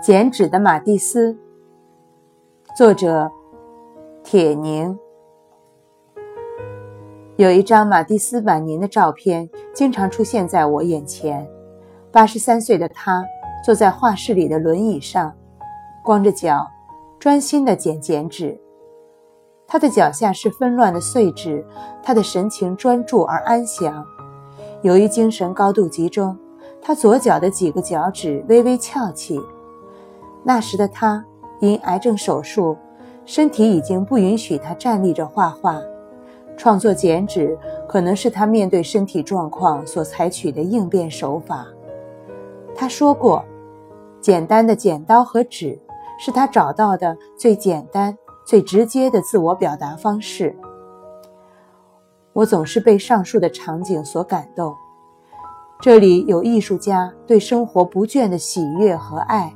剪纸的马蒂斯，作者铁凝。有一张马蒂斯晚年的照片，经常出现在我眼前。八十三岁的他坐在画室里的轮椅上，光着脚，专心地剪剪纸。他的脚下是纷乱的碎纸，他的神情专注而安详。由于精神高度集中，他左脚的几个脚趾微微翘起。那时的他因癌症手术，身体已经不允许他站立着画画。创作剪纸可能是他面对身体状况所采取的应变手法。他说过：“简单的剪刀和纸是他找到的最简单、最直接的自我表达方式。”我总是被上述的场景所感动。这里有艺术家对生活不倦的喜悦和爱。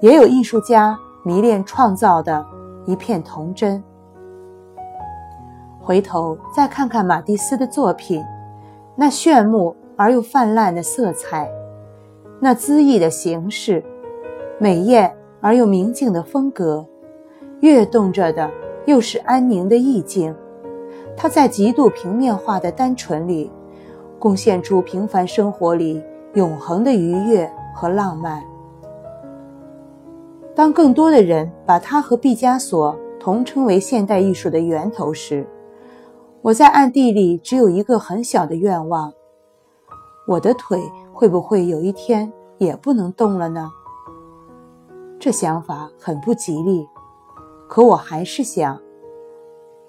也有艺术家迷恋创造的一片童真。回头再看看马蒂斯的作品，那炫目而又泛滥的色彩，那恣意的形式，美艳而又明净的风格，跃动着的又是安宁的意境。他在极度平面化的单纯里，贡献出平凡生活里永恒的愉悦和浪漫。当更多的人把他和毕加索同称为现代艺术的源头时，我在暗地里只有一个很小的愿望：我的腿会不会有一天也不能动了呢？这想法很不吉利，可我还是想。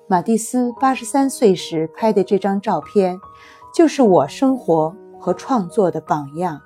马蒂斯八十三岁时拍的这张照片，就是我生活和创作的榜样。